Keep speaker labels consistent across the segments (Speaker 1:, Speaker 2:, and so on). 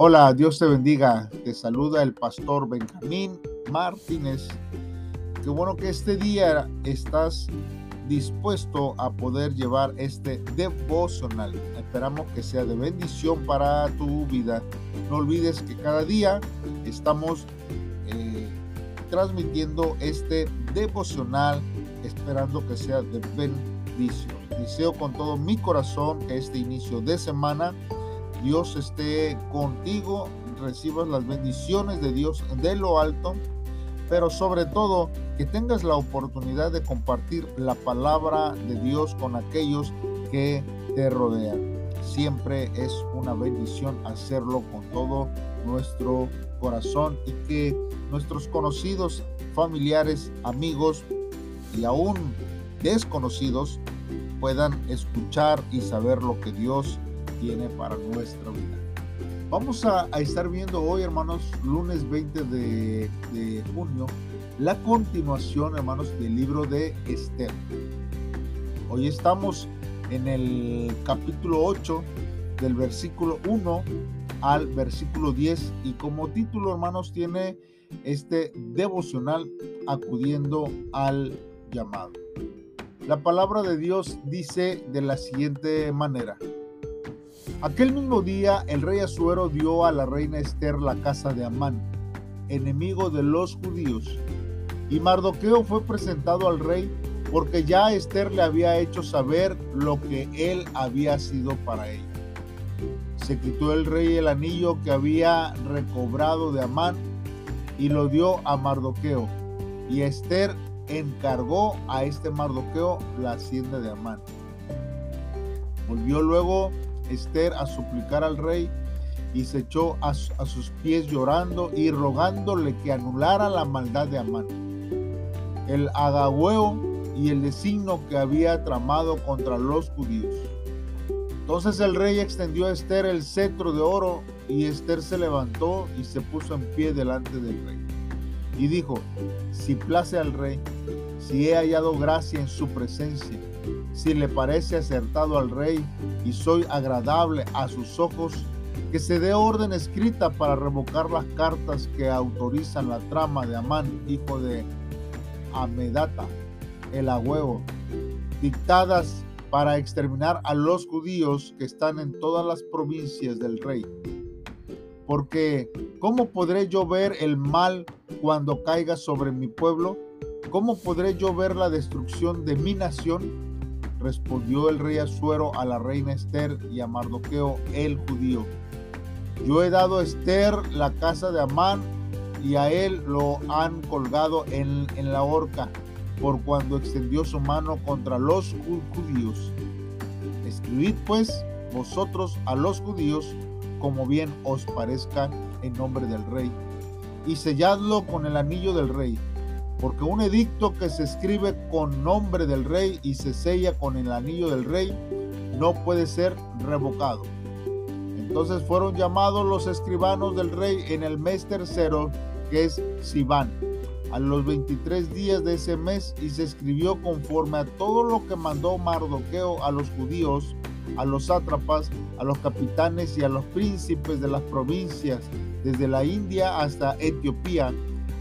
Speaker 1: Hola, Dios te bendiga. Te saluda el pastor Benjamín Martínez. Qué bueno que este día estás dispuesto a poder llevar este devocional. Esperamos que sea de bendición para tu vida. No olvides que cada día estamos eh, transmitiendo este devocional esperando que sea de bendición. Deseo con todo mi corazón que este inicio de semana Dios esté contigo, recibas las bendiciones de Dios de lo alto, pero sobre todo que tengas la oportunidad de compartir la palabra de Dios con aquellos que te rodean. Siempre es una bendición hacerlo con todo nuestro corazón y que nuestros conocidos, familiares, amigos y aún desconocidos puedan escuchar y saber lo que Dios tiene para nuestra vida. Vamos a, estar viendo hoy, hermanos, lunes 20 de, de junio, la continuación, hermanos, del libro de Esther. Hoy estamos en el capítulo 8, del versículo 1 al versículo 10, y como título, hermanos, tiene este devocional acudiendo al llamado. La palabra de Dios dice de la siguiente manera. Aquel mismo día el rey Asuero dio a la reina Esther la casa de Amán, enemigo de los judíos. Y Mardoqueo fue presentado al rey porque ya Esther le había hecho saber lo que él había sido para ella. Se quitó el rey el anillo que había recobrado de Amán y lo dio a Mardoqueo. Y Esther encargó a este Mardoqueo la hacienda de Amán. Volvió luego Esther a suplicar al rey y se echó a, sus pies llorando y rogándole que anulara la maldad de Amán, el agagüeo y el designio que había tramado contra los judíos. Entonces el rey extendió a Esther el cetro de oro y Esther se levantó y se puso en pie delante del rey. Y dijo, si place al rey, si he hallado gracia en su presencia, si le parece acertado al rey y soy agradable a sus ojos, que se dé orden escrita para revocar las cartas que autorizan la trama de Amán, hijo de Amedata, el agüevo, dictadas para exterminar a los judíos que están en todas las provincias del rey. Porque, ¿cómo podré yo ver el mal cuando caiga sobre mi pueblo? ¿Cómo podré yo ver la destrucción de mi nación? Respondió el rey Asuero a la reina Esther y a Mardoqueo el judío. Yo he dado a Esther la casa de Amán y a él lo han colgado en, en la horca por cuando extendió su mano contra los judíos. Escribid pues vosotros a los judíos como bien os parezca en nombre del rey y selladlo con el anillo del rey porque un edicto que se escribe con nombre del rey y se sella con el anillo del rey no puede ser revocado. Entonces fueron llamados los escribanos del rey en el mes tercero, que es Sibán, a los 23 días de ese mes y se escribió conforme a todo lo que mandó Mardoqueo a los judíos, a los sátrapas, a los capitanes y a los príncipes de las provincias, desde la India hasta Etiopía,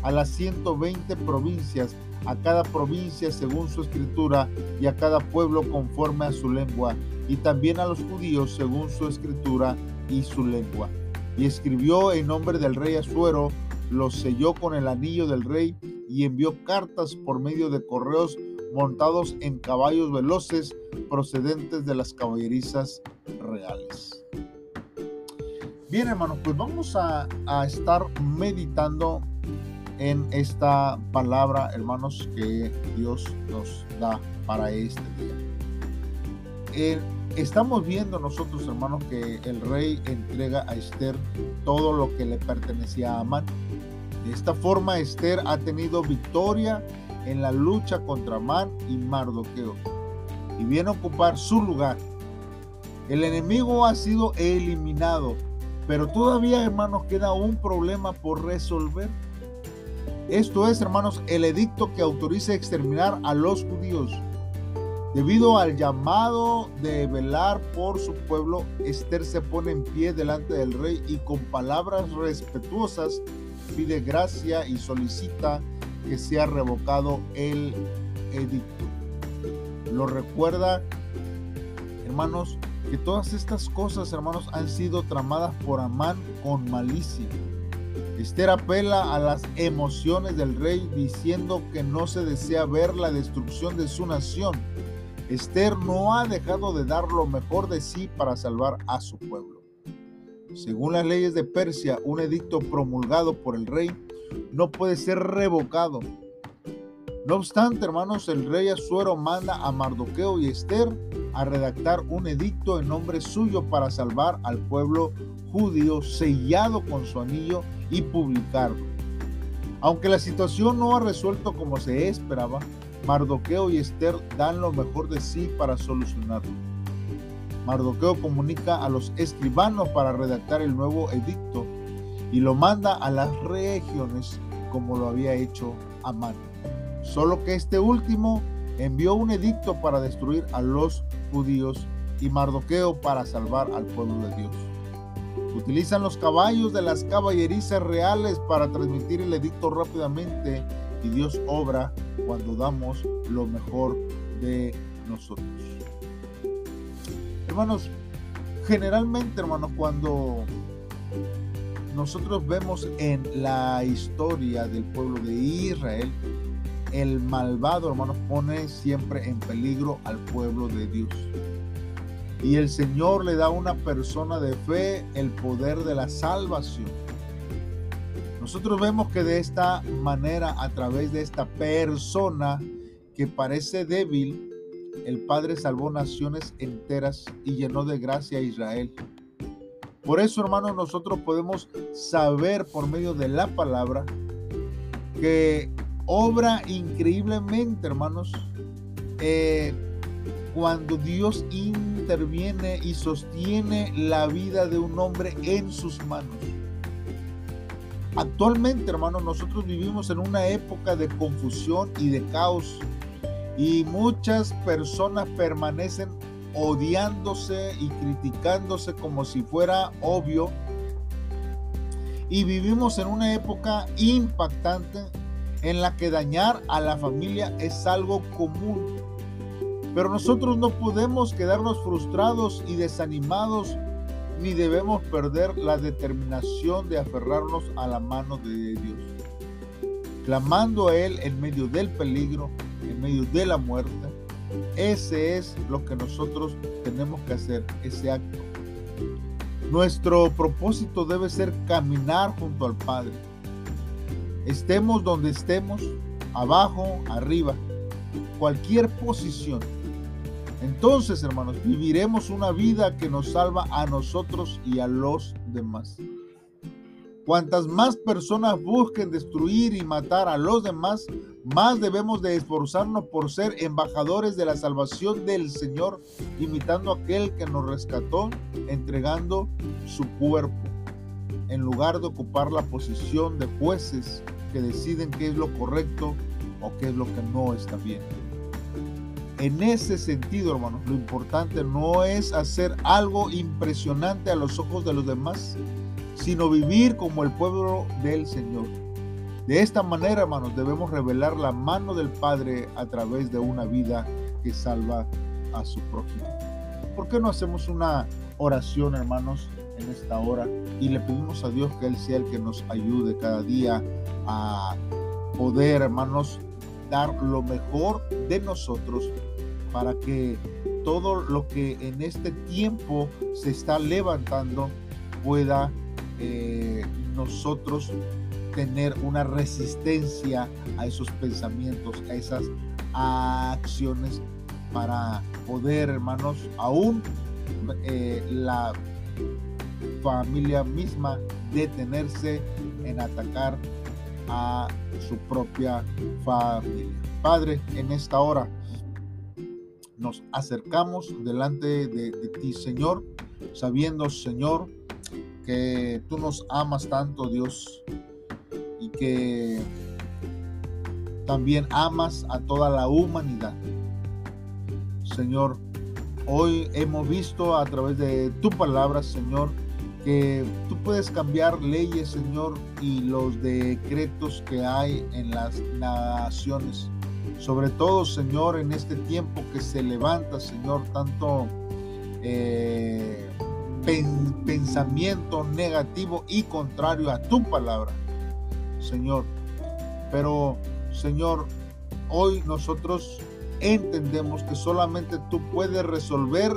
Speaker 1: a las 120 provincias, a cada provincia según su escritura y a cada pueblo conforme a su lengua, y también a los judíos según su escritura y su lengua. Y escribió en nombre del rey Asuero, lo selló con el anillo del rey y envió cartas por medio de correos montados en caballos veloces procedentes de las caballerizas reales. Bien hermanos, pues vamos a estar meditando en esta palabra, hermanos, que Dios nos da para este día. estamos viendo nosotros, hermanos, que el rey entrega a Esther todo lo que le pertenecía a Amán. De esta forma, Esther ha tenido victoria en la lucha contra Amán y Mardoqueo y viene a ocupar su lugar. El enemigo ha sido eliminado, pero todavía, hermanos, queda un problema por resolver. Esto es, hermanos, el edicto que autoriza exterminar a los judíos. Debido al llamado de velar por su pueblo, Esther se pone en pie delante del rey y con palabras respetuosas pide gracia y solicita que sea revocado el edicto. Lo recuerda, hermanos, que todas estas cosas, hermanos, han sido tramadas por Amán con malicia. Esther apela a las emociones del rey diciendo que no se desea ver la destrucción de su nación Esther no ha dejado de dar lo mejor de sí para salvar a su pueblo. Según las leyes de Persia, un edicto promulgado por el rey no puede ser revocado. No obstante, hermanos, el rey Asuero manda a Mardoqueo y Esther a redactar un edicto en nombre suyo para salvar al pueblo judío sellado con su anillo y publicarlo. Aunque la situación no ha resuelto como se esperaba, Mardoqueo y Esther dan lo mejor de sí para solucionarlo. Mardoqueo comunica a los escribanos para redactar el nuevo edicto y lo manda a las regiones como lo había hecho Amán. Solo que este último envió un edicto para destruir a los judíos y Mardoqueo para salvar al pueblo de Dios. Utilizan los caballos de las caballerizas reales para transmitir el edicto rápidamente y Dios obra cuando damos lo mejor de nosotros. Hermanos, generalmente, hermanos, cuando nosotros vemos en la historia del pueblo de Israel, el malvado, hermanos, pone siempre en peligro al pueblo de Dios. Y el Señor le da a una persona de fe el poder de la salvación nosotros vemos que de esta manera, a través de esta persona que parece débil, el Padre salvó naciones enteras y llenó de gracia a Israel. Por eso, hermanos, nosotros podemos saber por medio de la palabra que obra increíblemente, hermanos, eh, cuando Dios interviene y sostiene la vida de un hombre en sus manos. Actualmente, hermanos, nosotros vivimos en una época de confusión y de caos y muchas personas permanecen odiándose y criticándose como si fuera obvio. Y vivimos en una época impactante en la que dañar a la familia es algo común. Pero nosotros no podemos quedarnos frustrados y desanimados ni debemos perder la determinación de aferrarnos a la mano de Dios, clamando a Él en medio del peligro, en medio de la muerte. Ese es lo que nosotros tenemos que hacer, ese acto. Nuestro propósito debe ser caminar junto al Padre. Estemos donde estemos, abajo, arriba, cualquier posición entonces, hermanos, viviremos una vida que nos salva a nosotros y a los demás. Cuantas más personas busquen destruir y matar a los demás, más debemos de esforzarnos por ser embajadores de la salvación del Señor, imitando a aquel que nos rescató, entregando su cuerpo, en lugar de ocupar la posición de jueces que deciden qué es lo correcto o qué es lo que no está bien. En ese sentido, hermanos, lo importante no es hacer algo impresionante a los ojos de los demás, sino vivir como el pueblo del Señor. De esta manera, hermanos, debemos revelar la mano del Padre a través de una vida que salva a su prójimo. ¿Por qué no hacemos una oración, hermanos, en esta hora y le pedimos a Dios que Él sea el que nos ayude cada día a poder, hermanos, dar lo mejor de nosotros para que todo lo que en este tiempo se está levantando pueda eh, nosotros tener una resistencia a esos pensamientos, a esas acciones para poder, hermanos, aún eh, la familia misma detenerse en atacar a su propia familia. Padre, en esta hora nos acercamos delante de, ti, Señor, sabiendo, Señor, que tú nos amas tanto, Dios, y que también amas a toda la humanidad. Señor, hoy hemos visto a través de tu palabra, Señor, que tú puedes cambiar leyes, Señor, y los decretos que hay en las naciones. Sobre todo, Señor, en este tiempo que se levanta, Señor, tanto eh, pensamiento negativo y contrario a tu palabra, Señor. Pero, Señor, hoy nosotros entendemos que solamente tú puedes resolver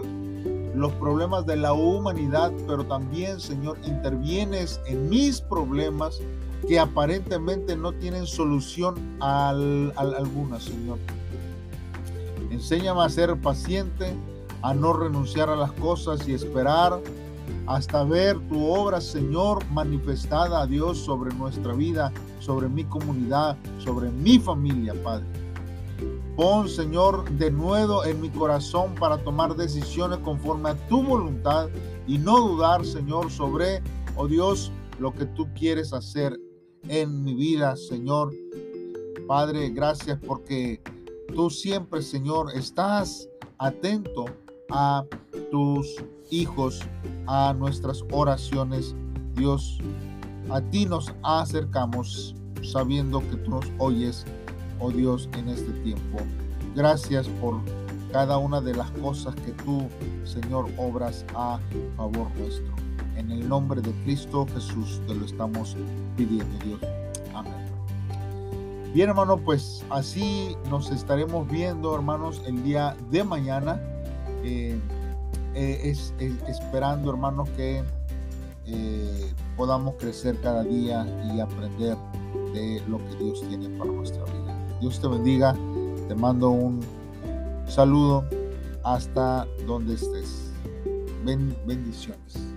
Speaker 1: los problemas de la humanidad, pero también, Señor, intervienes en mis problemas que aparentemente no tienen solución al, alguna, Señor. Enséñame a ser paciente, a no renunciar a las cosas y esperar hasta ver tu obra, Señor, manifestada a Dios sobre nuestra vida, sobre mi comunidad, sobre mi familia, Padre. Pon, Señor, de nuevo en mi corazón para tomar decisiones conforme a tu voluntad y no dudar, Señor, sobre, oh Dios, lo que tú quieres hacer en mi vida, Señor. Padre, gracias porque tú siempre, Señor, estás atento a tus hijos, a nuestras oraciones. Dios, a ti nos acercamos sabiendo que tú nos oyes, oh Dios, en este tiempo. Gracias por cada una de las cosas que tú, Señor, obras a favor nuestro. En el nombre de Cristo Jesús te lo estamos pidiendo, Dios. Amén. Bien, hermano, pues así nos estaremos viendo, hermanos, el día de mañana. Eh, eh, es, esperando, hermanos, que eh, podamos crecer cada día y aprender de lo que Dios tiene para nuestra vida. Dios te bendiga. Te mando un saludo hasta donde estés. bendiciones.